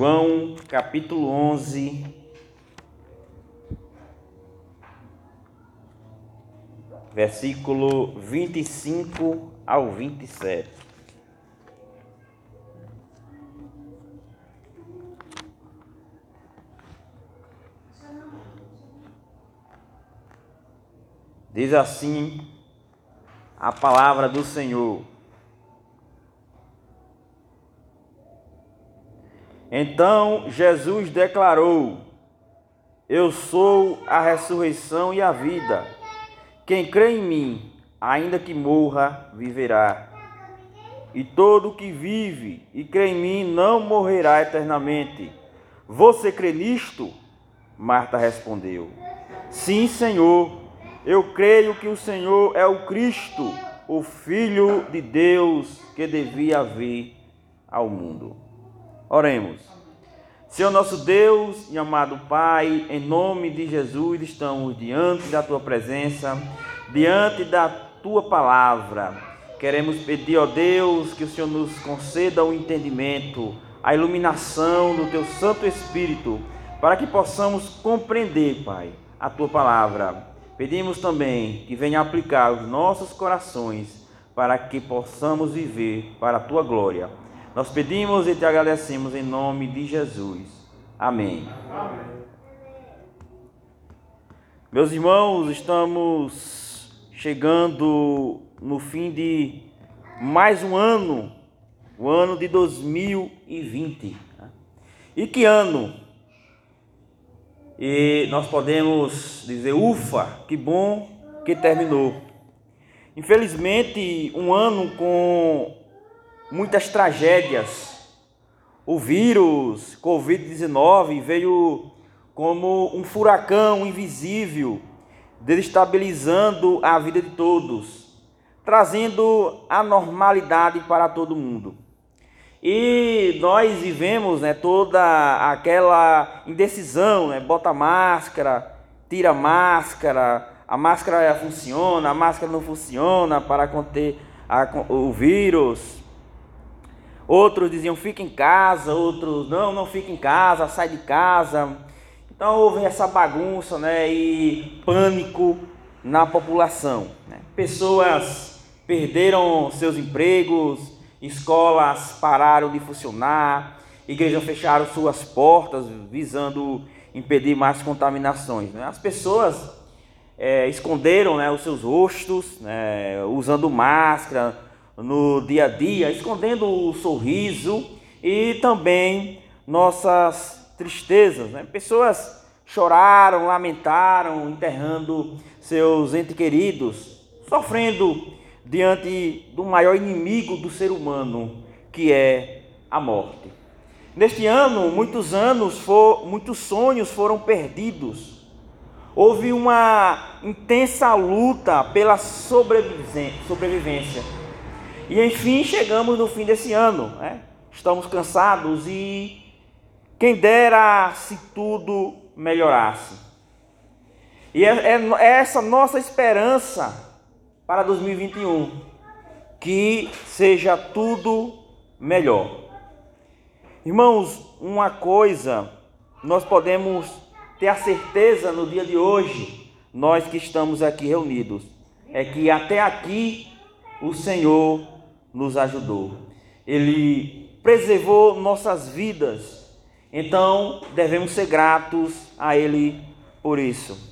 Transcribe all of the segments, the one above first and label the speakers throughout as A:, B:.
A: João capítulo 11, versículo 25 ao 27. Diz assim a palavra do Senhor. Então Jesus declarou: Eu sou a ressurreição e a vida. Quem crê em mim, ainda que morra, viverá. E todo que vive e crê em mim não morrerá eternamente. Você crê nisto? Marta respondeu: Sim, Senhor. Eu creio que o Senhor é o Cristo, o Filho de Deus que devia vir ao mundo. Oremos. Senhor nosso Deus e amado Pai, em nome de Jesus estamos diante da tua presença, diante da tua palavra. Queremos pedir, ó Deus, que o Senhor nos conceda o entendimento, a iluminação do teu Santo Espírito, para que possamos compreender, Pai, a tua palavra. Pedimos também que venha aplicar os nossos corações para que possamos viver para a tua glória. Nós pedimos e te agradecemos em nome de Jesus. Amém. Amém. Meus irmãos, estamos chegando no fim de mais um ano, o ano de 2020. E que ano? E nós podemos dizer, ufa, que bom que terminou. Infelizmente, um ano com muitas tragédias. O vírus Covid-19 veio como um furacão invisível, desestabilizando a vida de todos, trazendo a normalidade para todo mundo. E nós vivemos né, toda aquela indecisão, né, bota máscara, tira máscara, a máscara funciona, a máscara não funciona para conter a, o vírus. Outros diziam fica em casa, outros não, não fica em casa, sai de casa. Então houve essa bagunça né, e pânico na população. Né? Pessoas perderam seus empregos, escolas pararam de funcionar, igrejas fecharam suas portas visando impedir mais contaminações. Né? As pessoas é, esconderam né, os seus rostos, né, usando máscara, no dia a dia, escondendo o sorriso e também nossas tristezas. Né? Pessoas choraram, lamentaram, enterrando seus entes queridos, sofrendo diante do maior inimigo do ser humano, que é a morte. Neste ano, muitos anos, for, muitos sonhos foram perdidos. Houve uma intensa luta pela sobrevivência e enfim chegamos no fim desse ano. Né? Estamos cansados e quem dera se tudo melhorasse. E é, é, é essa nossa esperança para 2021 que seja tudo melhor. Irmãos, uma coisa nós podemos ter a certeza no dia de hoje, nós que estamos aqui reunidos, é que até aqui o Senhor nos ajudou. Ele preservou nossas vidas. Então, devemos ser gratos a Ele por isso.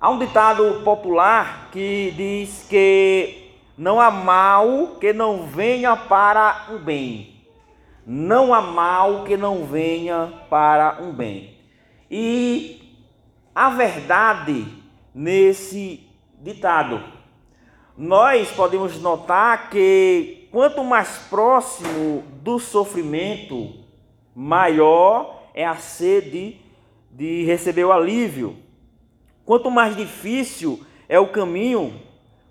A: Há um ditado popular que diz que não há mal que não venha para um bem. Não há mal que não venha para um bem. E a verdade nesse ditado. Nós podemos notar que quanto mais próximo do sofrimento, maior é a sede de receber o alívio. Quanto mais difícil é o caminho,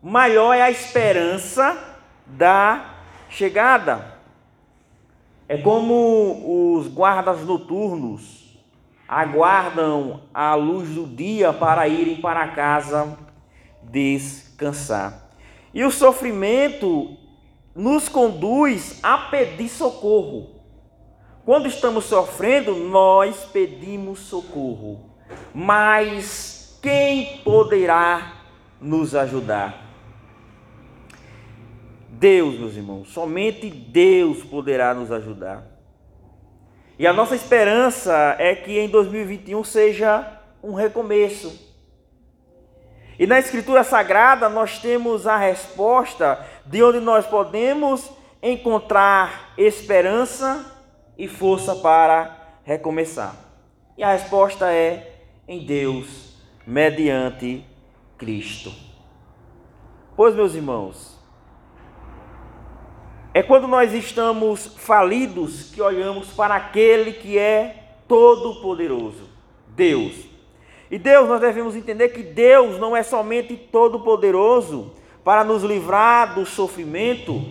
A: maior é a esperança da chegada. É como os guardas noturnos aguardam a luz do dia para irem para casa descansar. E o sofrimento nos conduz a pedir socorro. quando estamos sofrendo, nós pedimos socorro. Mas quem poderá nos ajudar? Deus, meus irmãos, somente Deus poderá nos ajudar. E a nossa esperança é que em 2021 seja um recomeço. E na Escritura Sagrada nós temos a resposta de onde nós podemos encontrar esperança e força para recomeçar. E a resposta é em Deus, mediante Cristo. Pois, meus irmãos, é quando nós estamos falidos que olhamos para aquele que é todo-poderoso, Deus. E Deus, nós devemos entender que Deus não é somente todo-poderoso para nos livrar do sofrimento,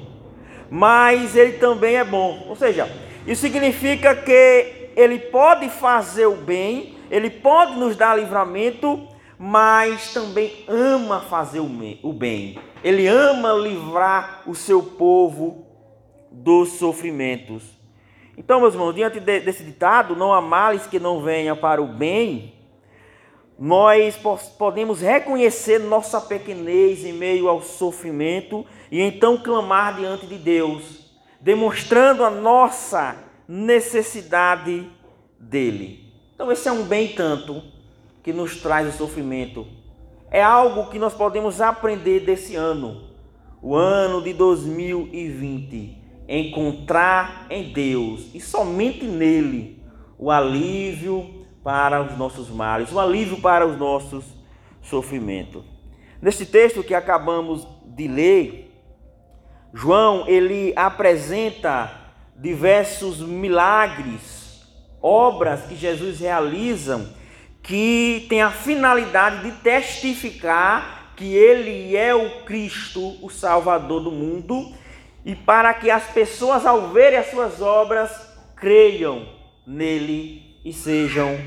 A: mas Ele também é bom. Ou seja, isso significa que Ele pode fazer o bem, Ele pode nos dar livramento, mas também ama fazer o bem. Ele ama livrar o seu povo dos sofrimentos. Então, meus irmãos, diante de, desse ditado, não há males que não venha para o bem, nós podemos reconhecer nossa pequenez em meio ao sofrimento e então clamar diante de Deus, demonstrando a nossa necessidade dele. Então, esse é um bem tanto que nos traz o sofrimento. É algo que nós podemos aprender desse ano, o ano de 2020 encontrar em Deus e somente nele o alívio para os nossos males, o alívio para os nossos sofrimentos. Neste texto que acabamos de ler, João ele apresenta diversos milagres, obras que Jesus realiza que tem a finalidade de testificar que ele é o Cristo, o Salvador do mundo e para que as pessoas, ao verem as suas obras, creiam nele e sejam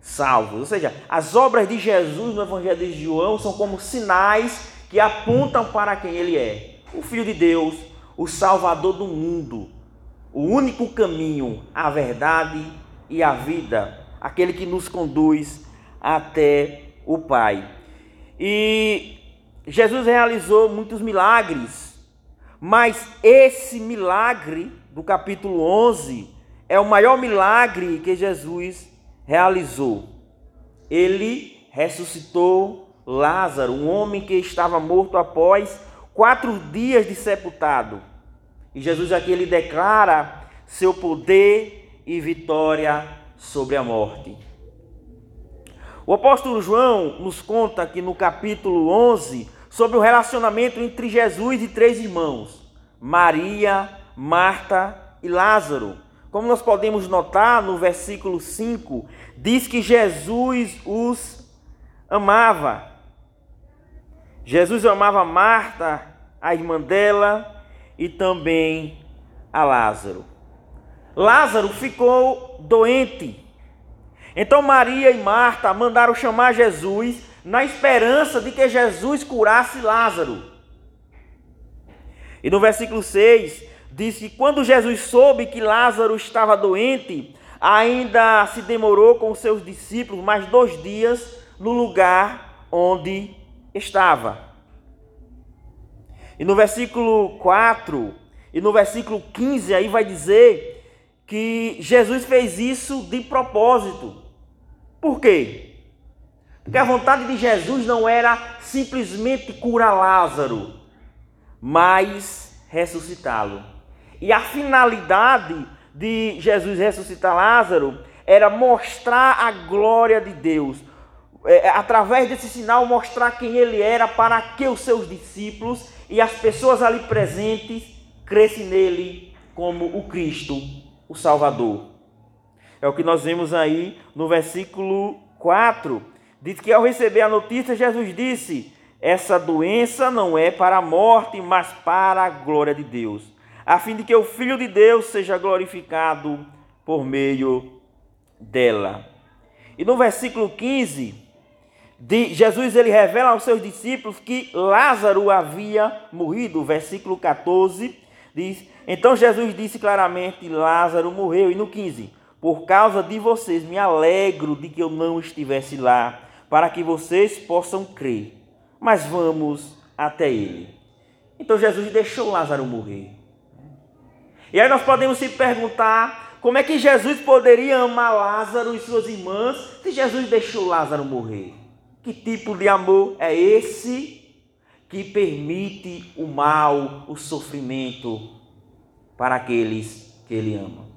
A: salvos. Ou seja, as obras de Jesus no Evangelho de João são como sinais que apontam para quem ele é: o Filho de Deus, o Salvador do mundo, o único caminho, a verdade e a vida, aquele que nos conduz até o Pai. E Jesus realizou muitos milagres mas esse milagre do capítulo 11 é o maior milagre que Jesus realizou. Ele ressuscitou Lázaro, um homem que estava morto após quatro dias de sepultado. E Jesus aqui ele declara seu poder e vitória sobre a morte. O apóstolo João nos conta que no capítulo 11 sobre o relacionamento entre Jesus e três irmãos: Maria, Marta e Lázaro. Como nós podemos notar no versículo 5, diz que Jesus os amava. Jesus amava Marta, a irmã dela, e também a Lázaro. Lázaro ficou doente. Então Maria e Marta mandaram chamar Jesus na esperança de que Jesus curasse Lázaro. E no versículo 6 diz que quando Jesus soube que Lázaro estava doente, ainda se demorou com seus discípulos mais dois dias no lugar onde estava. E no versículo 4 e no versículo 15 aí vai dizer que Jesus fez isso de propósito. Por quê? Porque a vontade de Jesus não era simplesmente curar Lázaro, mas ressuscitá-lo. E a finalidade de Jesus ressuscitar Lázaro era mostrar a glória de Deus. É, é, através desse sinal, mostrar quem ele era para que os seus discípulos e as pessoas ali presentes crescem nele como o Cristo, o Salvador. É o que nós vemos aí no versículo 4 Diz que ao receber a notícia, Jesus disse: Essa doença não é para a morte, mas para a glória de Deus, a fim de que o Filho de Deus seja glorificado por meio dela. E no versículo 15, de Jesus ele revela aos seus discípulos que Lázaro havia morrido. Versículo 14 diz: Então Jesus disse claramente: Lázaro morreu. E no 15: Por causa de vocês me alegro de que eu não estivesse lá, para que vocês possam crer. Mas vamos até ele. Então Jesus deixou Lázaro morrer. E aí nós podemos se perguntar como é que Jesus poderia amar Lázaro e suas irmãs se Jesus deixou Lázaro morrer? Que tipo de amor é esse que permite o mal, o sofrimento para aqueles que ele ama?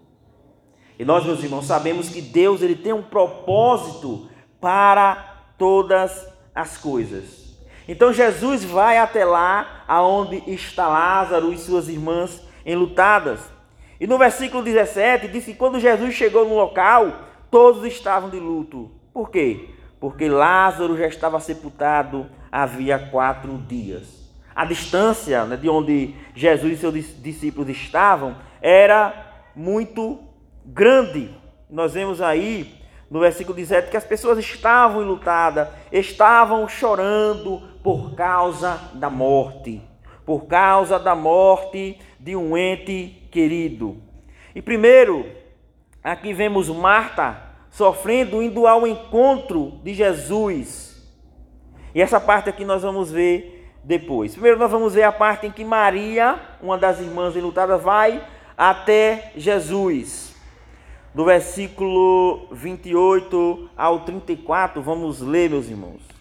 A: E nós, meus irmãos, sabemos que Deus ele tem um propósito para todas as coisas. Então Jesus vai até lá aonde está Lázaro e suas irmãs enlutadas. E no versículo 17 diz que quando Jesus chegou no local, todos estavam de luto. Por quê? Porque Lázaro já estava sepultado havia quatro dias. A distância né, de onde Jesus e seus discípulos estavam era muito grande. Nós vemos aí no versículo 17 que as pessoas estavam enlutadas, estavam chorando por causa da morte, por causa da morte de um ente querido. E primeiro, aqui vemos Marta sofrendo, indo ao encontro de Jesus. E essa parte aqui nós vamos ver depois. Primeiro nós vamos ver a parte em que Maria, uma das irmãs enlutadas, vai até Jesus. Do versículo 28 ao 34, vamos ler, meus irmãos.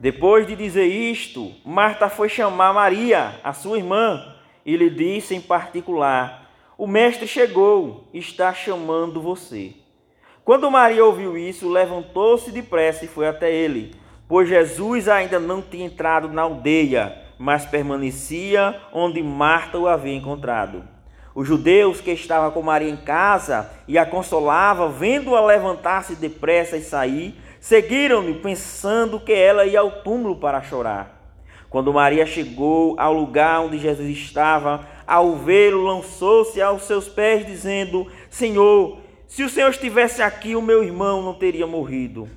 A: Depois de dizer isto, Marta foi chamar Maria, a sua irmã, e lhe disse em particular: O mestre chegou, está chamando você. Quando Maria ouviu isso, levantou-se depressa e foi até ele, pois Jesus ainda não tinha entrado na aldeia, mas permanecia onde Marta o havia encontrado. Os judeus que estavam com Maria em casa e a consolava, vendo-a levantar-se depressa e sair, Seguiram-me pensando que ela ia ao túmulo para chorar. Quando Maria chegou ao lugar onde Jesus estava, ao vê-lo, lançou-se aos seus pés, dizendo: Senhor, se o Senhor estivesse aqui, o meu irmão não teria morrido.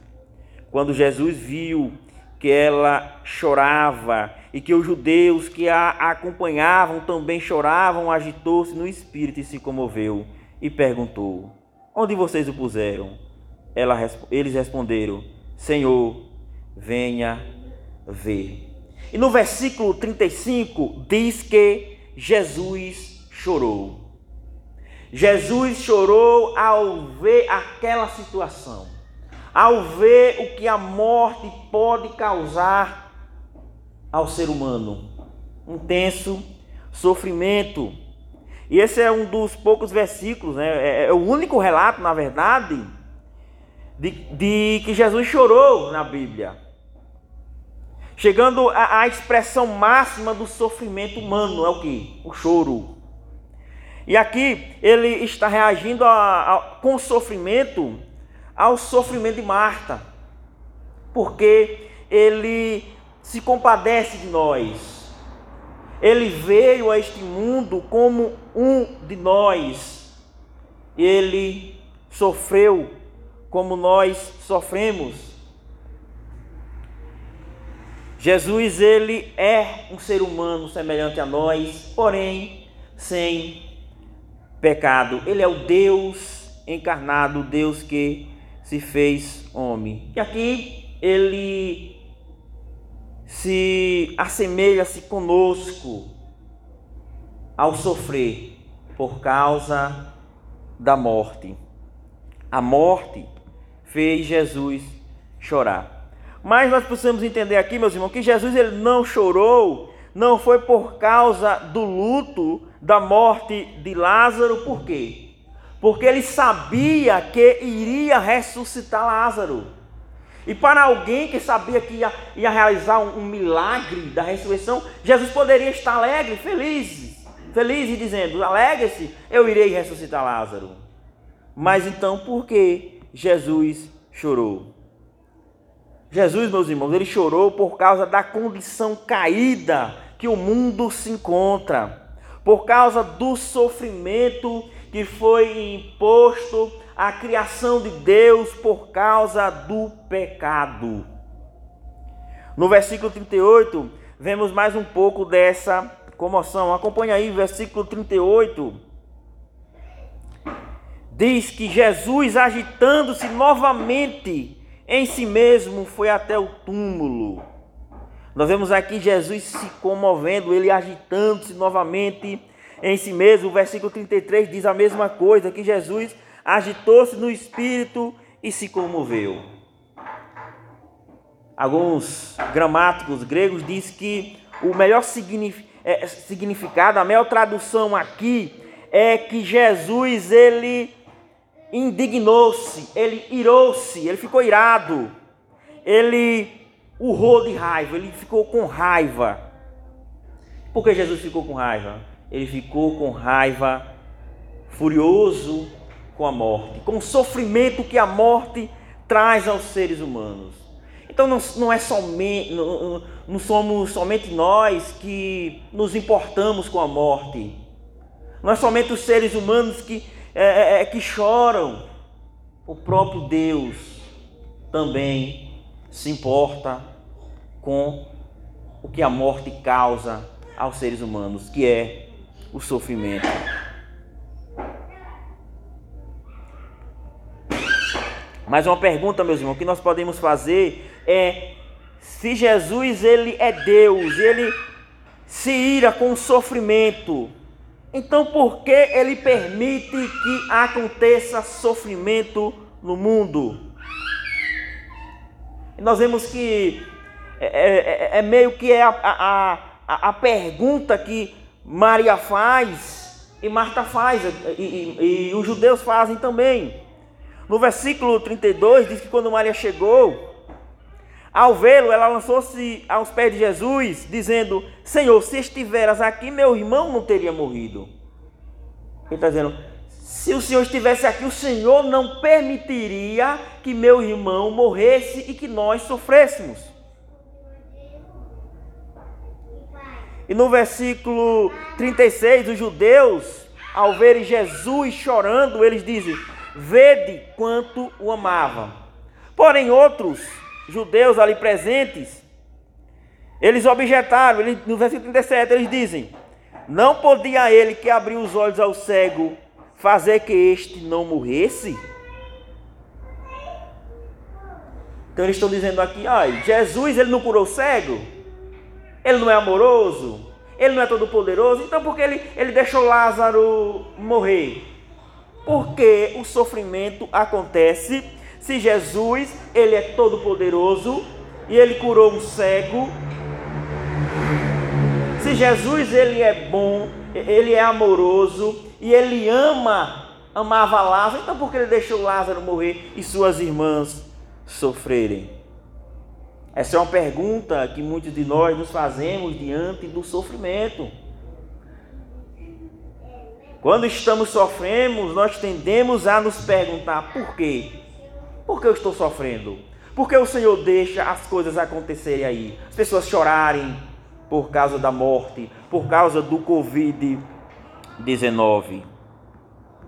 A: Quando Jesus viu que ela chorava e que os judeus que a acompanhavam também choravam, agitou-se no espírito e se comoveu e perguntou: Onde vocês o puseram? Ela, eles responderam: Senhor, venha ver. E no versículo 35 diz que Jesus chorou. Jesus chorou ao ver aquela situação, ao ver o que a morte pode causar ao ser humano. Um tenso sofrimento. E esse é um dos poucos versículos, né? é, é o único relato, na verdade, de, de que Jesus chorou na Bíblia, chegando à, expressão máxima do sofrimento humano, é o que? O choro. E aqui ele está reagindo a, a, com sofrimento ao sofrimento de Marta, porque ele se compadece de nós. Ele veio a este mundo como um de nós. Ele sofreu como nós sofremos. Jesus, ele é um ser humano semelhante a nós, porém sem pecado. Ele é o Deus encarnado, o Deus que se fez homem. E aqui ele se assemelha-se conosco ao sofrer por causa da morte. A morte fez Jesus chorar. Mas nós precisamos entender aqui, meus irmãos, que Jesus ele não chorou, não foi por causa do luto da morte de Lázaro, por quê? Porque ele sabia que iria ressuscitar Lázaro. E para alguém que sabia que ia, ia realizar um, um milagre da ressurreição, Jesus poderia estar alegre, feliz, feliz e dizendo: alegre-se, eu irei ressuscitar Lázaro. Mas então por que Jesus chorou. Jesus, meus irmãos, ele chorou por causa da condição caída que o mundo se encontra, por causa do sofrimento que foi imposto à criação de Deus por causa do pecado. No versículo 38, vemos mais um pouco dessa comoção. Acompanha aí, versículo 38. Diz que Jesus, agitando-se novamente em si mesmo, foi até o túmulo. Nós vemos aqui Jesus se comovendo, ele agitando-se novamente em si mesmo. O versículo 33 diz a mesma coisa, que Jesus agitou-se no espírito e se comoveu. Alguns gramáticos gregos dizem que o melhor é, significado, a melhor tradução aqui é que Jesus ele indignou-se, ele irou-se, ele ficou irado, ele urrou de raiva, ele ficou com raiva. Por que Jesus ficou com raiva? Ele ficou com raiva, furioso com a morte, com o sofrimento que a morte traz aos seres humanos. Então não, não é somente, não, não somos somente nós que nos importamos com a morte. Não é somente os seres humanos que, é, é, é que choram. O próprio Deus também se importa com o que a morte causa aos seres humanos, que é o sofrimento. Mas uma pergunta, meus irmãos, que nós podemos fazer é se Jesus ele é Deus, ele se ira com o sofrimento, então por que ele permite que aconteça sofrimento no mundo? Nós vemos que é, é, é, é meio que é a, a, a, a, pergunta que Maria faz e Marta faz, e, e, e os judeus fazem também. No versículo 32 diz que quando Maria chegou, ao vê-lo, ela lançou-se aos pés de Jesus, dizendo: Senhor, se estiveras aqui, meu irmão não teria morrido. Ele está dizendo: se o Senhor estivesse aqui, o Senhor não permitiria que meu irmão morresse e que nós sofrêssemos. E no versículo 36, os judeus, ao verem Jesus chorando, eles dizem: vede quanto o amava. Porém, outros judeus ali presentes, eles objetaram, eles, no versículo 37, eles dizem: Não podia ele que abriu os olhos ao cego fazer que este não morresse? Então eles estão dizendo aqui, ai, Jesus ele não curou o cego? Ele não é amoroso? Ele não é todo poderoso? Então por que ele, ele deixou Lázaro morrer? Porque o sofrimento acontece se Jesus, ele é todo poderoso e ele curou um cego. Se Jesus ele é bom, ele é amoroso e ele ama, amava Lázaro, então por que ele deixou Lázaro morrer e suas irmãs sofrerem? Essa é uma pergunta que muitos de nós nos fazemos diante do sofrimento. Quando estamos sofrendo, nós tendemos a nos perguntar por quê? Por que eu estou sofrendo? Por que o Senhor deixa as coisas acontecerem aí? As pessoas chorarem por causa da morte, por causa do Covid-19.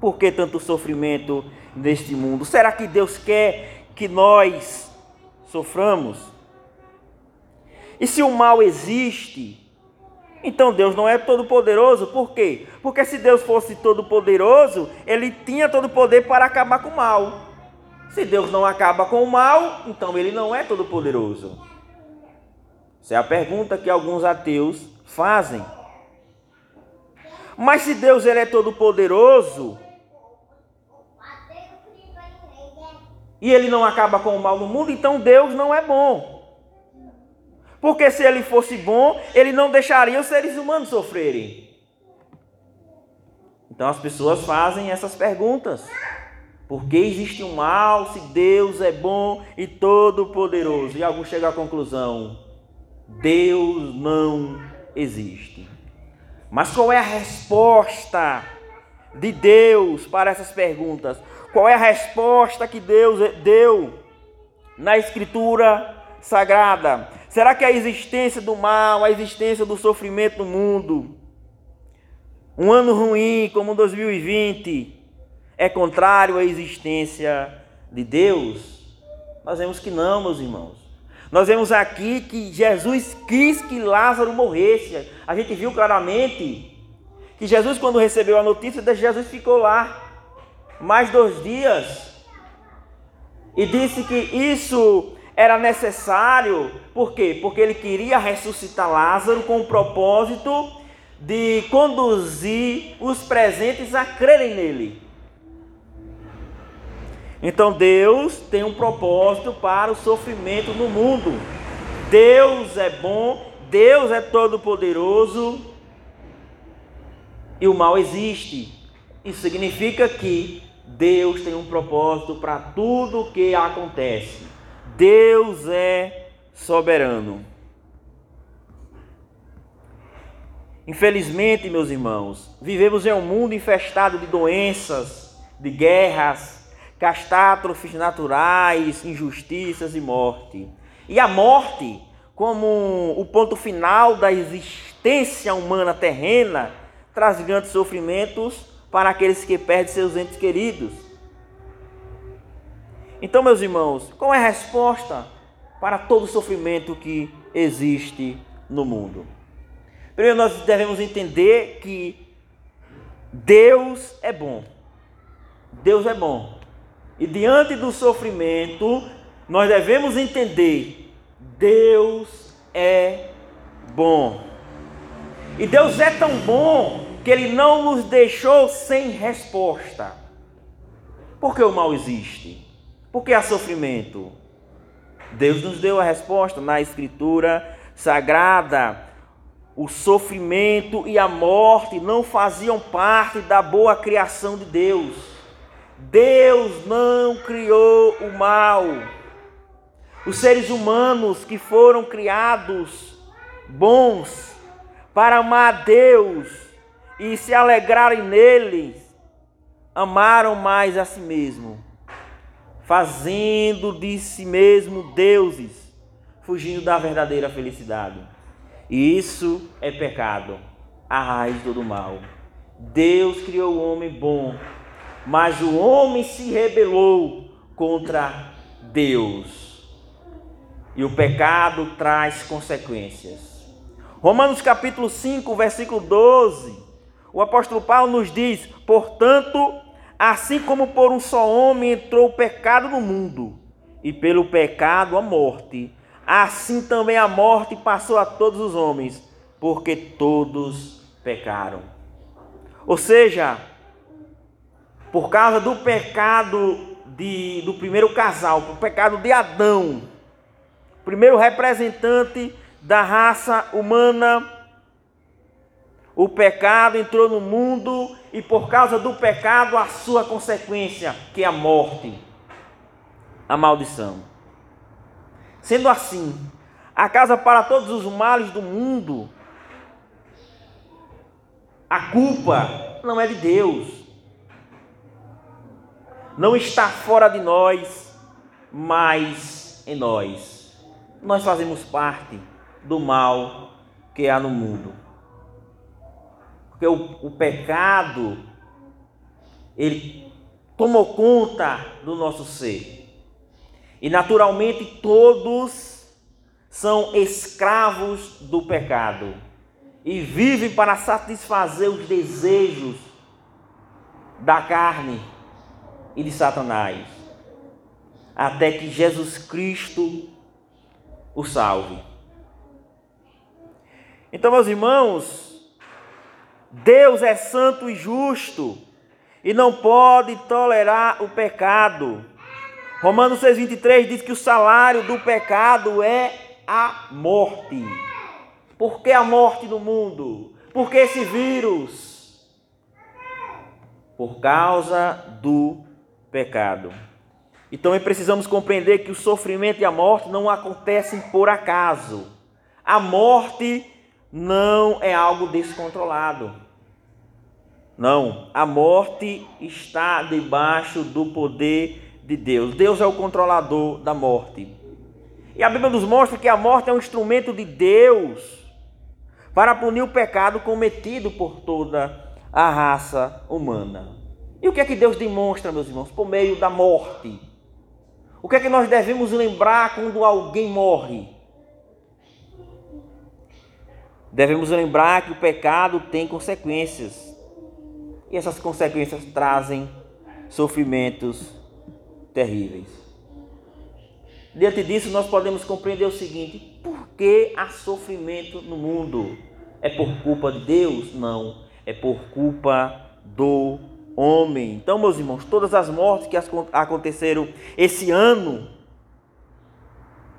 A: Por que tanto sofrimento neste mundo? Será que Deus quer que nós soframos? E se o mal existe, então Deus não é todo poderoso, por quê? Porque se Deus fosse todo poderoso, ele tinha todo o poder para acabar com o mal. Se Deus não acaba com o mal, então ele não é todo poderoso. Essa é a pergunta que alguns ateus fazem. Mas se Deus ele é todo poderoso, e ele não acaba com o mal no mundo, então Deus não é bom. Porque se ele fosse bom, ele não deixaria os seres humanos sofrerem. Então as pessoas fazem essas perguntas. Por que existe um mal se Deus é bom e todo-poderoso? E alguns chegam à conclusão: Deus não existe. Mas qual é a resposta de Deus para essas perguntas? Qual é a resposta que Deus deu na Escritura Sagrada? Será que a existência do mal, a existência do sofrimento no mundo, um ano ruim como 2020, é contrário à existência de Deus? Nós vemos que não, meus irmãos. Nós vemos aqui que Jesus quis que Lázaro morresse. A gente viu claramente que Jesus, quando recebeu a notícia, Jesus ficou lá mais dois dias e disse que isso era necessário, por quê? Porque ele queria ressuscitar Lázaro com o propósito de conduzir os presentes a crerem nele. Então Deus tem um propósito para o sofrimento no mundo. Deus é bom, Deus é todo-poderoso e o mal existe. Isso significa que Deus tem um propósito para tudo o que acontece. Deus é soberano. Infelizmente, meus irmãos, vivemos em um mundo infestado de doenças, de guerras, catástrofes naturais, injustiças e morte. E a morte, como o ponto final da existência humana terrena, traz grandes sofrimentos para aqueles que perdem seus entes queridos. Então, meus irmãos, qual é a resposta para todo o sofrimento que existe no mundo? Primeiro, nós devemos entender que Deus é bom. Deus é bom. E diante do sofrimento, nós devemos entender: Deus é bom. E Deus é tão bom que Ele não nos deixou sem resposta. Por que o mal existe? Por que há sofrimento? Deus nos deu a resposta na Escritura Sagrada. O sofrimento e a morte não faziam parte da boa criação de Deus. Deus não criou o mal. Os seres humanos que foram criados bons para amar Deus e se alegrarem nele, amaram mais a si mesmo, fazendo de si mesmo deuses, fugindo da verdadeira felicidade. E isso é pecado, a raiz do mal. Deus criou o homem bom mas o homem se rebelou contra Deus. E o pecado traz consequências. Romanos capítulo 5, versículo 12. O apóstolo Paulo nos diz: "Portanto, assim como por um só homem entrou o pecado no mundo, e pelo pecado a morte, assim também a morte passou a todos os homens, porque todos pecaram." Ou seja, por causa do pecado de, do primeiro casal, o pecado de Adão, primeiro representante da raça humana, o pecado entrou no mundo e por causa do pecado a sua consequência, que é a morte, a maldição. Sendo assim, a casa para todos os males do mundo, a culpa não é de Deus não está fora de nós, mas em nós. Nós fazemos parte do mal que há no mundo. Porque o, o pecado, ele tomou conta do nosso ser. E naturalmente todos são escravos do pecado e vivem para satisfazer os desejos da carne e de Satanás, até que Jesus Cristo o salve. Então, meus irmãos, Deus é santo e justo e não pode tolerar o pecado. Romanos 6,23 diz que o salário do pecado é a morte. Por que a morte no mundo? Por que esse vírus? Por causa do pecado. E também precisamos compreender que o sofrimento e a morte não acontecem por acaso. A morte não é algo descontrolado. Não, a morte está debaixo do poder de Deus. Deus é o controlador da morte. E a Bíblia nos mostra que a morte é um instrumento de Deus para punir o pecado cometido por toda a raça humana. E o que é que Deus demonstra, meus irmãos? Por meio da morte. O que é que nós devemos lembrar quando alguém morre? Devemos lembrar que o pecado tem consequências. E essas consequências trazem sofrimentos terríveis. Diante disso, nós podemos compreender o seguinte: por que há sofrimento no mundo? É por culpa de Deus? Não, é por culpa do homem. Então, meus irmãos, todas as mortes que aconteceram esse ano,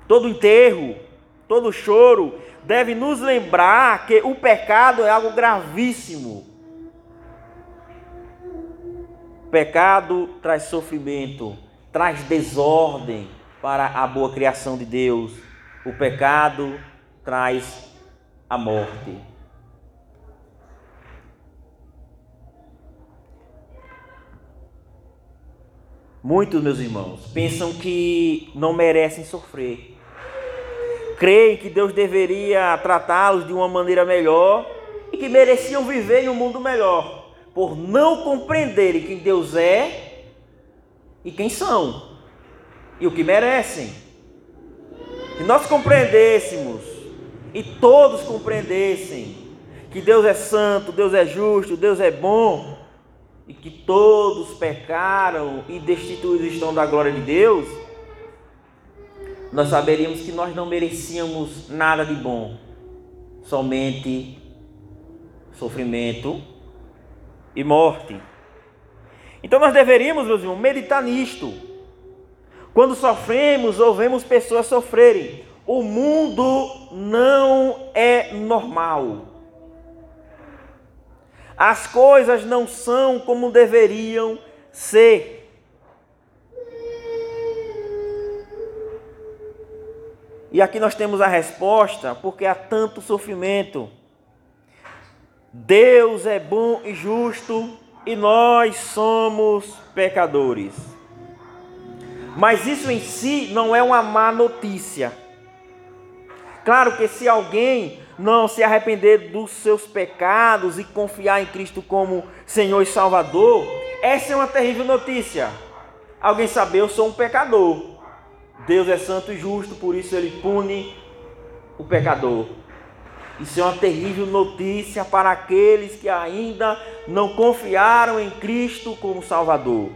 A: todo enterro, todo choro, deve nos lembrar que o pecado é algo gravíssimo. O pecado traz sofrimento, traz desordem para a boa criação de Deus. O pecado traz a morte. Muitos, meus irmãos, pensam que não merecem sofrer. Creem que Deus deveria tratá-los de uma maneira melhor e que mereciam viver em um mundo melhor, por não compreenderem quem Deus é e quem são e o que merecem. Se nós compreendêssemos e todos compreendessem que Deus é santo, Deus é justo, Deus é bom, e que todos pecaram e destituídos estão da glória de Deus, nós saberíamos que nós não merecíamos nada de bom, somente sofrimento e morte. Então nós deveríamos, meus irmãos, meditar nisto. Quando sofremos ou vemos pessoas sofrerem, o mundo não é normal. As coisas não são como deveriam ser. E aqui nós temos a resposta, porque há tanto sofrimento. Deus é bom e justo e nós somos pecadores. Mas isso em si não é uma má notícia. Claro que se alguém não se arrepender dos seus pecados e confiar em Cristo como Senhor e Salvador, essa é uma terrível notícia. Alguém saber, eu sou um pecador. Deus é santo e justo, por isso ele pune o pecador. Isso é uma terrível notícia para aqueles que ainda não confiaram em Cristo como Salvador.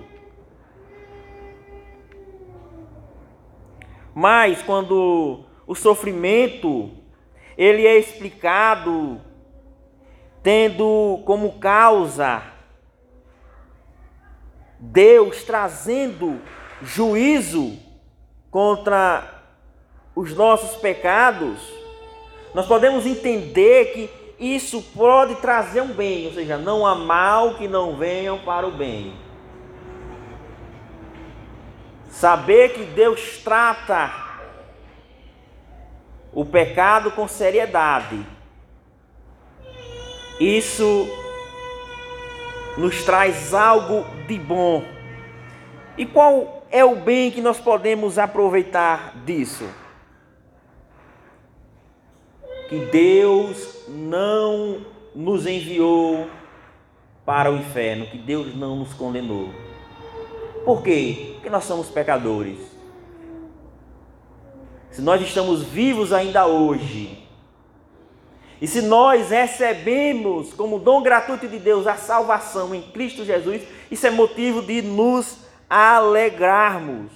A: Mas quando o sofrimento ele é explicado tendo como causa Deus trazendo juízo contra os nossos pecados, nós podemos entender que isso pode trazer um bem, ou seja, não há mal que não venham para o bem. Saber que Deus trata o pecado com seriedade. Isso nos traz algo de bom. E qual é o bem que nós podemos aproveitar disso? Que Deus não nos enviou para o inferno, que Deus não nos condenou. Por quê? Porque nós somos pecadores se nós estamos vivos ainda hoje, e se nós recebemos como dom gratuito de Deus a salvação em Cristo Jesus, isso é motivo de nos alegrarmos.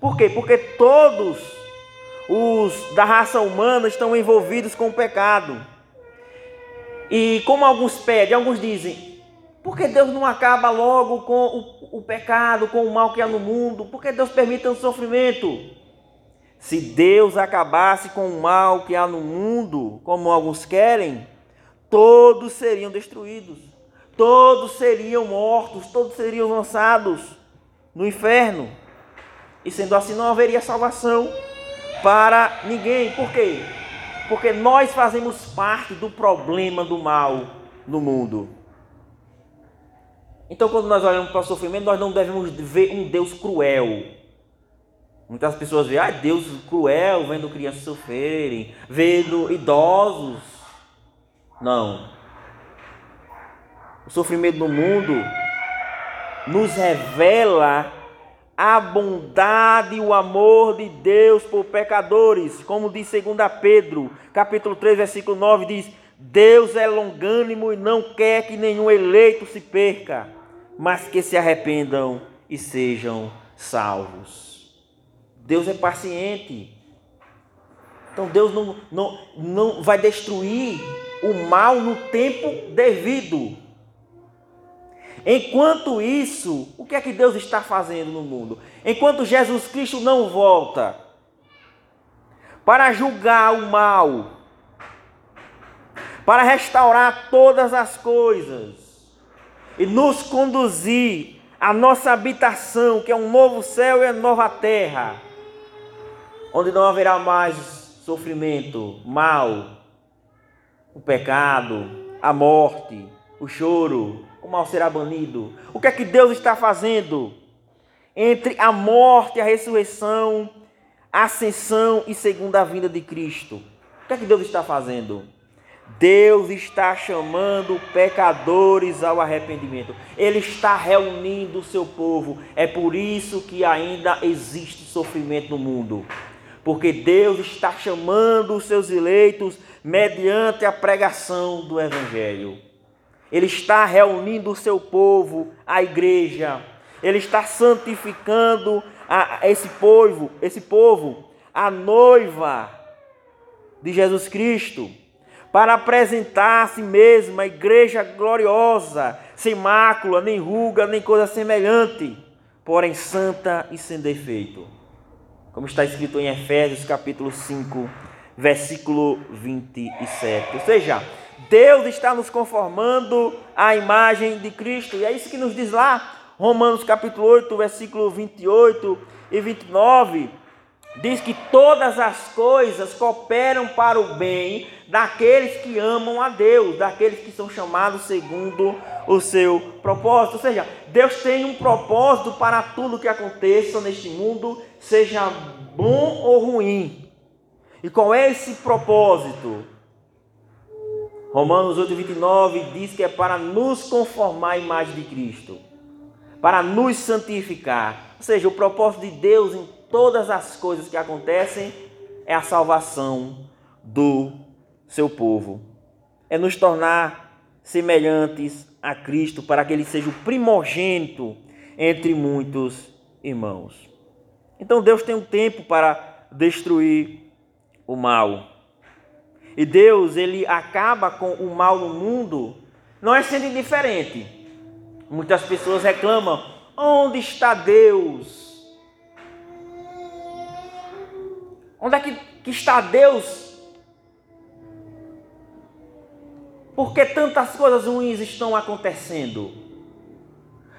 A: Por quê? Porque todos os da raça humana estão envolvidos com o pecado. E como alguns pedem, alguns dizem, por que Deus não acaba logo com o, o pecado, com o mal que há no mundo? Por que Deus permite o sofrimento? Se Deus acabasse com o mal que há no mundo, como alguns querem, todos seriam destruídos, todos seriam mortos, todos seriam lançados no inferno. E sendo assim, não haveria salvação para ninguém. Por quê? Porque nós fazemos parte do problema do mal no mundo. Então, quando nós olhamos para o sofrimento, nós não devemos ver um Deus cruel Muitas pessoas veem, ah, Deus cruel, vendo crianças sofrerem, vendo idosos. Não. O sofrimento no mundo nos revela a bondade e o amor de Deus por pecadores, como diz 2 Pedro, capítulo 3, versículo 9, diz: Deus é longânimo e não quer que nenhum eleito se perca, mas que se arrependam e sejam salvos. Deus é paciente. Então Deus não, não, não vai destruir o mal no tempo devido. Enquanto isso, o que é que Deus está fazendo no mundo? Enquanto Jesus Cristo não volta para julgar o mal, para restaurar todas as coisas e nos conduzir à nossa habitação, que é um novo céu e uma nova terra, onde não haverá mais sofrimento, mal, o pecado, a morte, o choro, o mal será banido. O que é que Deus está fazendo? Entre a morte, a ressurreição, a ascensão e segunda vinda de Cristo. O que é que Deus está fazendo? Deus está chamando pecadores ao arrependimento. Ele está reunindo o seu povo. É por isso que ainda existe sofrimento no mundo. Porque Deus está chamando os seus eleitos mediante a pregação do Evangelho. Ele está reunindo o seu povo, a igreja. Ele está santificando a, esse povo, esse povo, a noiva de Jesus Cristo, para apresentar a si mesma a igreja gloriosa, sem mácula, nem ruga, nem coisa semelhante, porém santa e sem defeito. Como está escrito em Efésios capítulo 5, versículo 27. Ou seja, Deus está nos conformando à imagem de Cristo. E é isso que nos diz lá, Romanos capítulo 8, versículo 28 e 29. Diz que todas as coisas cooperam para o bem daqueles que amam a Deus, daqueles que são chamados segundo o seu propósito. Ou seja, Deus tem um propósito para tudo que aconteça neste mundo, seja bom ou ruim. E qual é esse propósito? Romanos 8, 29 diz que é para nos conformar à imagem de Cristo, para nos santificar. Ou seja, o propósito de Deus em todas as coisas que acontecem é a salvação do seu povo. É nos tornar semelhantes a Cristo, para que ele seja o primogênito entre muitos irmãos. Então Deus tem um tempo para destruir o mal. E Deus, ele acaba com o mal no mundo, não é sendo indiferente. Muitas pessoas reclamam: onde está Deus? Onde é que, que está Deus? Por que tantas coisas ruins estão acontecendo?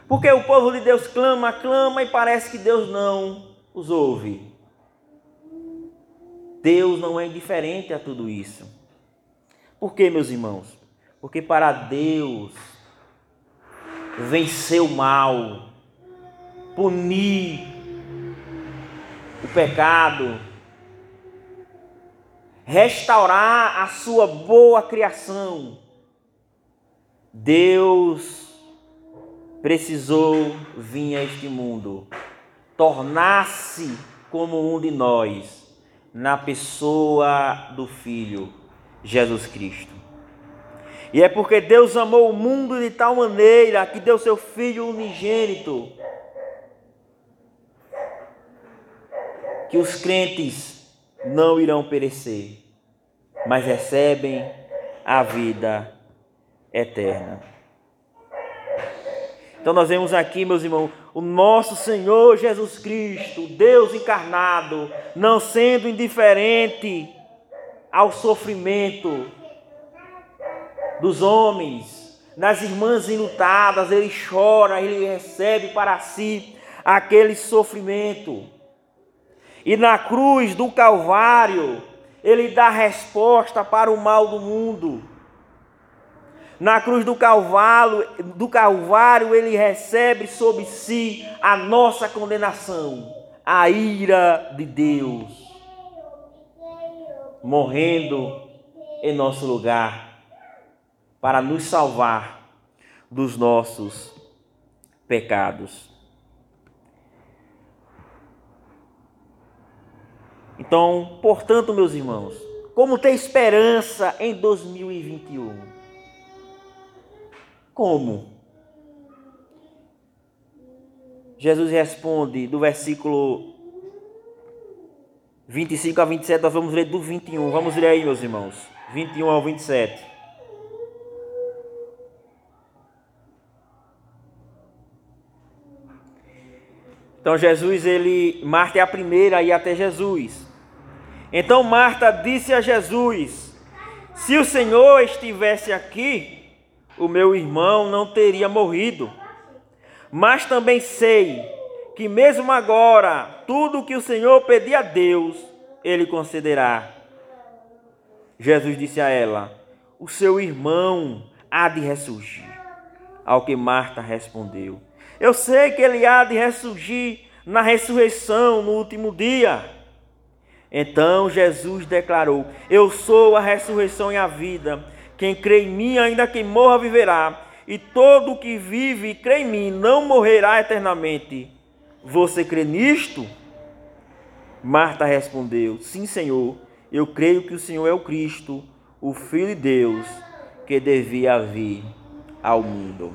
A: Porque o povo de Deus clama, clama e parece que Deus não os ouve. Deus não é indiferente a tudo isso. Por quê, meus irmãos? Porque para Deus vencer o mal, punir o pecado, restaurar a sua boa criação, Deus precisou vir a este mundo, tornar-se como um de nós na pessoa do Filho, Jesus Cristo. E é porque Deus amou o mundo de tal maneira que deu seu Filho unigênito, que os crentes não irão perecer, mas recebem a vida eterna. Então nós vemos aqui, meus irmãos, o nosso Senhor Jesus Cristo, Deus encarnado, não sendo indiferente ao sofrimento dos homens, nas irmãs enlutadas, ele chora, ele recebe para si aquele sofrimento. E na cruz do Calvário, ele dá resposta para o mal do mundo. Na cruz do Calvário, do Calvário, ele recebe sobre si a nossa condenação, a ira de Deus, morrendo em nosso lugar para nos salvar dos nossos pecados. Então, portanto, meus irmãos, como ter esperança em 2021? Como? Jesus responde do versículo 25 a 27, nós vamos ler do 21. Vamos ler aí, meus irmãos. 21 ao 27. Então Jesus, ele, Marta é a primeira a ir até Jesus. Então Marta disse a Jesus: Se o Senhor estivesse aqui, o meu irmão não teria morrido. Mas também sei que mesmo agora, tudo que o Senhor pedir a Deus, ele concederá. Jesus disse a ela: O seu irmão há de ressurgir. Ao que Marta respondeu: Eu sei que ele há de ressurgir na ressurreição no último dia. Então Jesus declarou: Eu sou a ressurreição e a vida. Quem crê em mim, ainda que morra, viverá. E todo que vive e crê em mim não morrerá eternamente. Você crê nisto? Marta respondeu: Sim, Senhor. Eu creio que o Senhor é o Cristo, o Filho de Deus, que devia vir ao mundo.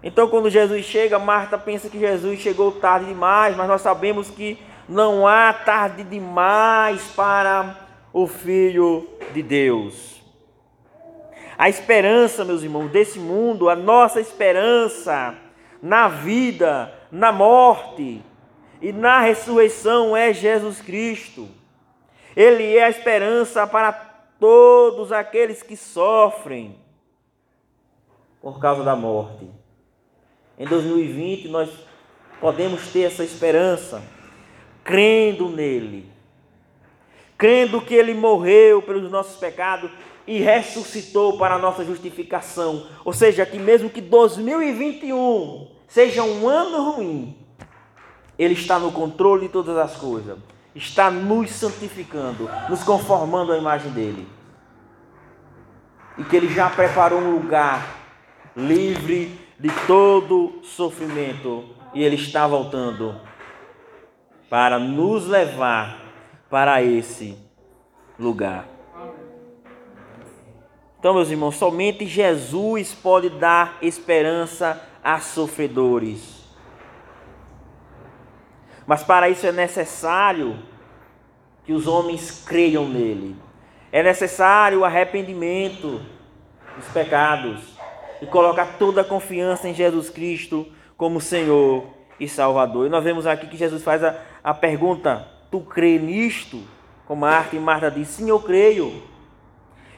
A: Então, quando Jesus chega, Marta pensa que Jesus chegou tarde demais, mas nós sabemos que não há tarde demais para o Filho de Deus. A esperança, meus irmãos, desse mundo, a nossa esperança na vida, na morte e na ressurreição é Jesus Cristo. Ele é a esperança para todos aqueles que sofrem por causa da morte. Em 2020 nós podemos ter essa esperança, crendo nele, crendo que ele morreu pelos nossos pecados e ressuscitou para a nossa justificação. Ou seja, que mesmo que 2021 seja um ano ruim, ele está no controle de todas as coisas está nos santificando, nos conformando à imagem dele. E que ele já preparou um lugar livre de todo sofrimento e ele está voltando para nos levar para esse lugar. Então, meus irmãos, somente Jesus pode dar esperança a sofredores. Mas para isso é necessário que os homens creiam nele. É necessário o arrependimento dos pecados e colocar toda a confiança em Jesus Cristo como Senhor e Salvador. E nós vemos aqui que Jesus faz a, a pergunta: Tu crê nisto? Como Marta e Marta diz: Sim, eu creio.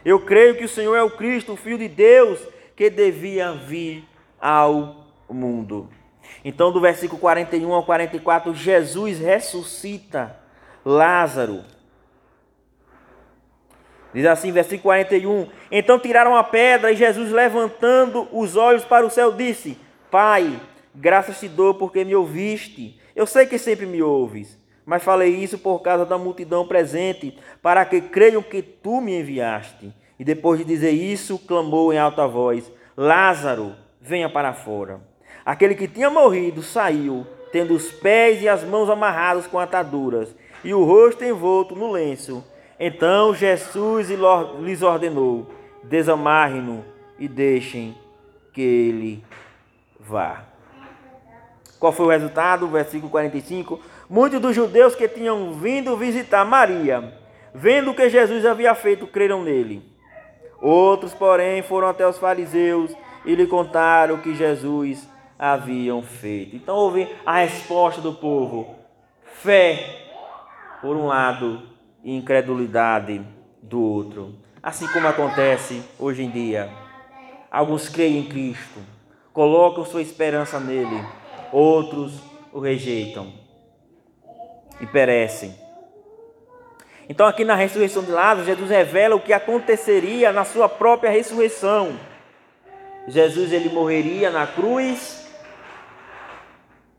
A: Eu creio que o Senhor é o Cristo, o Filho de Deus, que devia vir ao mundo. Então, do versículo 41 ao 44, Jesus ressuscita Lázaro. Diz assim, versículo 41: Então tiraram a pedra e Jesus, levantando os olhos para o céu, disse: Pai, graças te dou porque me ouviste. Eu sei que sempre me ouves, mas falei isso por causa da multidão presente, para que creiam que tu me enviaste. E depois de dizer isso, clamou em alta voz: Lázaro, venha para fora. Aquele que tinha morrido saiu, tendo os pés e as mãos amarrados com ataduras e o rosto envolto no lenço. Então Jesus lhes ordenou: desamarrem-no e deixem que ele vá. Qual foi o resultado? Versículo 45. Muitos dos judeus que tinham vindo visitar Maria, vendo o que Jesus havia feito, creram nele. Outros, porém, foram até os fariseus e lhe contaram que Jesus haviam feito. Então houve a resposta do povo: fé por um lado e incredulidade do outro. Assim como acontece hoje em dia. Alguns creem em Cristo, colocam sua esperança nele, outros o rejeitam e perecem. Então, aqui na ressurreição de Lázaro, Jesus revela o que aconteceria na sua própria ressurreição. Jesus ele morreria na cruz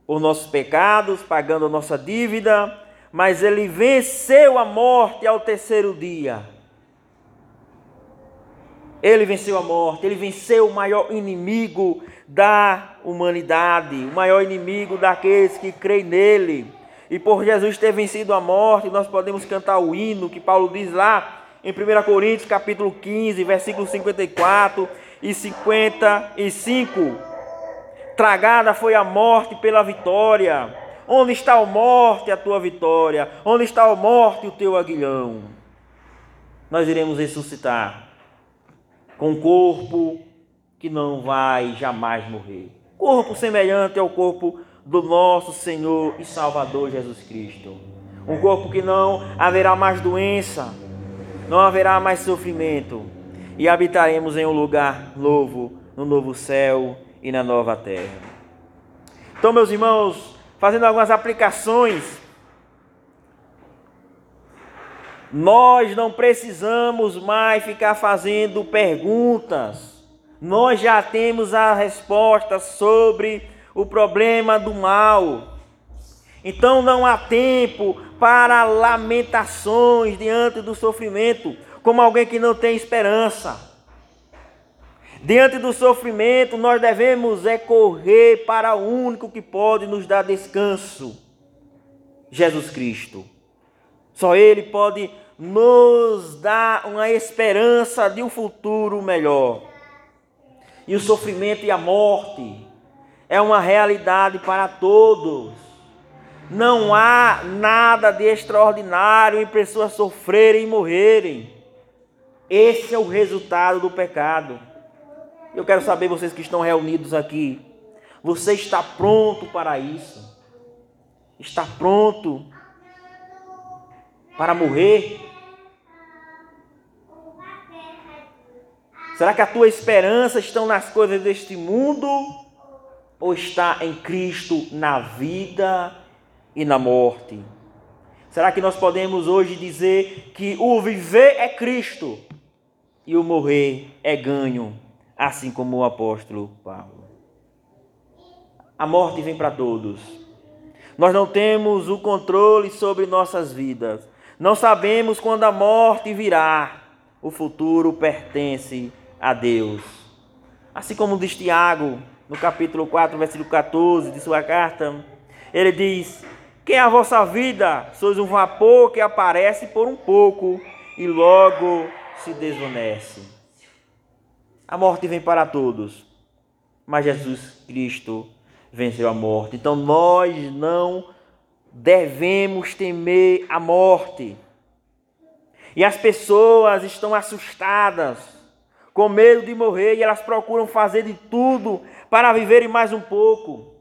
A: por nossos pecados, pagando a nossa dívida, mas ele venceu a morte ao terceiro dia. Ele venceu a morte, ele venceu o maior inimigo da humanidade, o maior inimigo daqueles que creem nele. e por Jesus ter vencido a morte, nós podemos cantar o hino que Paulo diz lá em 1 Coríntios capítulo 15, versículo 54 e 55. Tragada foi a morte pela vitória. Onde está a morte, a tua vitória? Onde está a morte, o teu aguilhão? Nós iremos ressuscitar com corpo que não vai jamais morrer. Corpo semelhante ao corpo do nosso Senhor e Salvador Jesus Cristo. Um corpo que não haverá mais doença, não haverá mais sofrimento, e habitaremos em um lugar novo, no novo céu e na nova terra. Então, meus irmãos, fazendo algumas aplicações, nós não precisamos mais ficar fazendo perguntas, nós já temos a resposta sobre o problema do mal. Então não há tempo para lamentações diante do sofrimento, como alguém que não tem esperança. Diante do sofrimento, nós devemos é correr para o único que pode nos dar descanso: Jesus Cristo. Só Ele pode nos dar uma esperança de um futuro melhor. E o sofrimento e a morte é uma realidade para todos. Não há nada de extraordinário em pessoas sofrerem e morrerem. Esse é o resultado do pecado. Eu quero saber, vocês que estão reunidos aqui, você está pronto para isso? Está pronto para morrer? Será que a tua esperança estão nas coisas deste mundo ou está em Cristo na vida e na morte? Será que nós podemos hoje dizer que o viver é Cristo e o morrer é ganho, assim como o apóstolo Paulo? A morte vem para todos. Nós não temos o controle sobre nossas vidas. Não sabemos quando a morte virá. O futuro pertence a Deus. Assim como diz Tiago, no capítulo 4, versículo 14 de sua carta, ele diz: Que a vossa vida sois um vapor que aparece por um pouco e logo se desvanece. A morte vem para todos, mas Jesus Cristo venceu a morte. Então nós não devemos temer a morte. E as pessoas estão assustadas, com medo de morrer, e elas procuram fazer de tudo para viverem mais um pouco,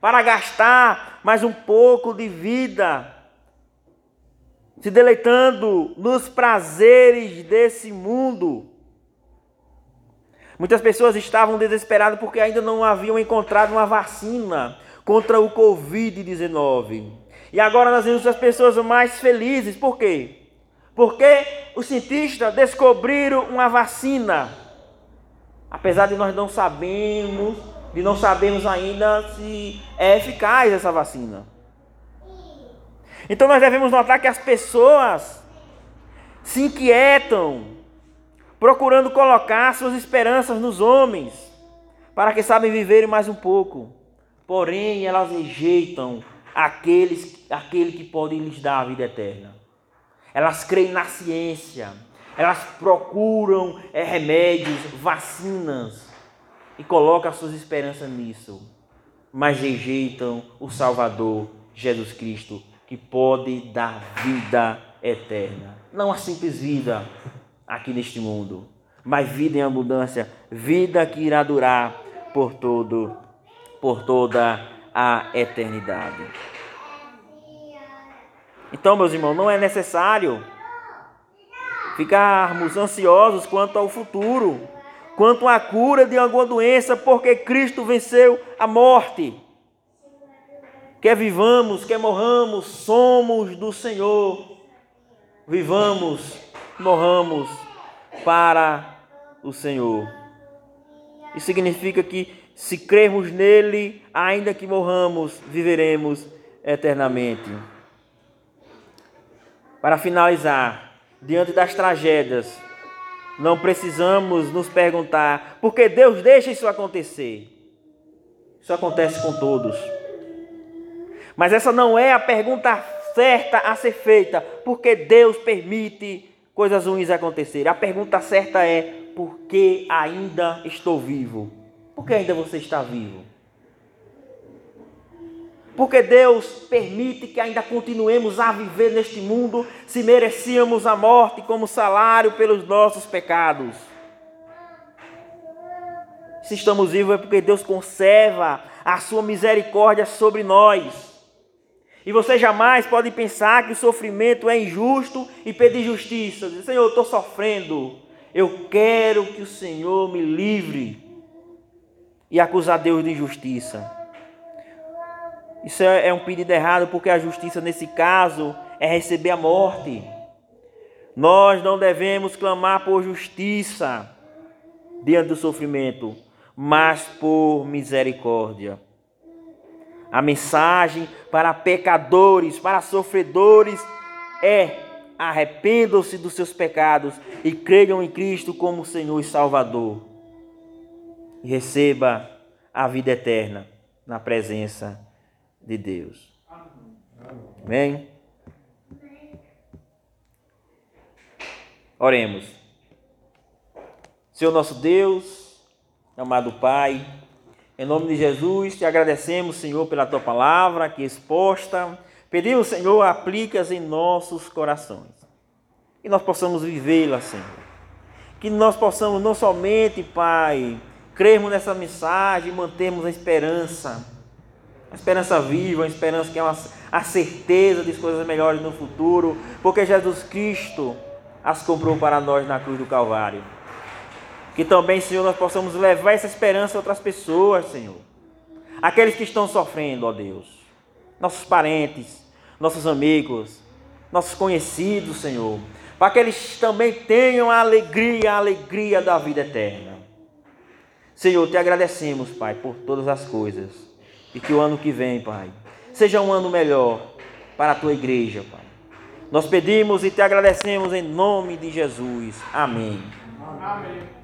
A: para gastar mais um pouco de vida, se deleitando nos prazeres desse mundo. Muitas pessoas estavam desesperadas porque ainda não haviam encontrado uma vacina contra o Covid-19. E agora nós vemos as pessoas mais felizes. Por quê? Porque os cientistas descobriram uma vacina Apesar de nós não sabemos, de não sabemos ainda se é eficaz essa vacina. Então nós devemos notar que as pessoas se inquietam, procurando colocar suas esperanças nos homens, para que sabem viver mais um pouco. Porém, elas rejeitam aqueles, aquele que pode lhes dar a vida eterna. Elas creem na ciência, elas procuram é, remédios, vacinas e colocam as suas esperanças nisso, mas rejeitam o Salvador Jesus Cristo, que pode dar vida eterna. Não a simples vida aqui neste mundo, mas vida em abundância, vida que irá durar por todo por toda a eternidade. Então, meus irmãos, não é necessário ficarmos ansiosos quanto ao futuro, quanto à cura de alguma doença, porque Cristo venceu a morte. Quer vivamos, quer morramos, somos do Senhor. Vivamos, morramos para o Senhor. Isso significa que se crermos nele, ainda que morramos, viveremos eternamente. Para finalizar, diante das tragédias, não precisamos nos perguntar por que Deus deixa isso acontecer. Isso acontece com todos. Mas essa não é a pergunta certa a ser feita, porque Deus permite coisas ruins acontecerem. A pergunta certa é: por que ainda estou vivo? Por que ainda você está vivo? Porque Deus permite que ainda continuemos a viver neste mundo se merecíamos a morte como salário pelos nossos pecados. Se estamos vivos é porque Deus conserva a sua misericórdia sobre nós. E você jamais pode pensar que o sofrimento é injusto e pedir justiça. Dizer, Senhor, eu estou sofrendo. Eu quero que o Senhor me livre. E acusar Deus de injustiça. Isso é, é um pedido errado, porque a justiça nesse caso é receber a morte. Nós não devemos clamar por justiça diante do sofrimento, mas por misericórdia. A mensagem para pecadores, para sofredores é: arrependam-se dos seus pecados e creiam em Cristo como Senhor e Salvador. E receba a vida eterna na presença de Deus. Amém? Oremos. Senhor nosso Deus, amado Pai, em nome de Jesus, te agradecemos, Senhor, pela tua palavra aqui exposta. Pedimos, Senhor, aplica-as em nossos corações. Que nós possamos vivê-la, Senhor. Que nós possamos não somente, Pai, crermos nessa mensagem e mantermos a esperança. A esperança viva, a esperança que é uma, a certeza de coisas melhores no futuro, porque Jesus Cristo as comprou para nós na cruz do Calvário. Que também, Senhor, nós possamos levar essa esperança a outras pessoas, Senhor. Aqueles que estão sofrendo, ó Deus. Nossos parentes, nossos amigos, nossos conhecidos, Senhor. Para que eles também tenham a alegria, a alegria da vida eterna. Senhor, te agradecemos, Pai, por todas as coisas. E que o ano que vem, Pai, seja um ano melhor para a tua igreja, Pai. Nós pedimos e te agradecemos em nome de Jesus. Amém. Amém.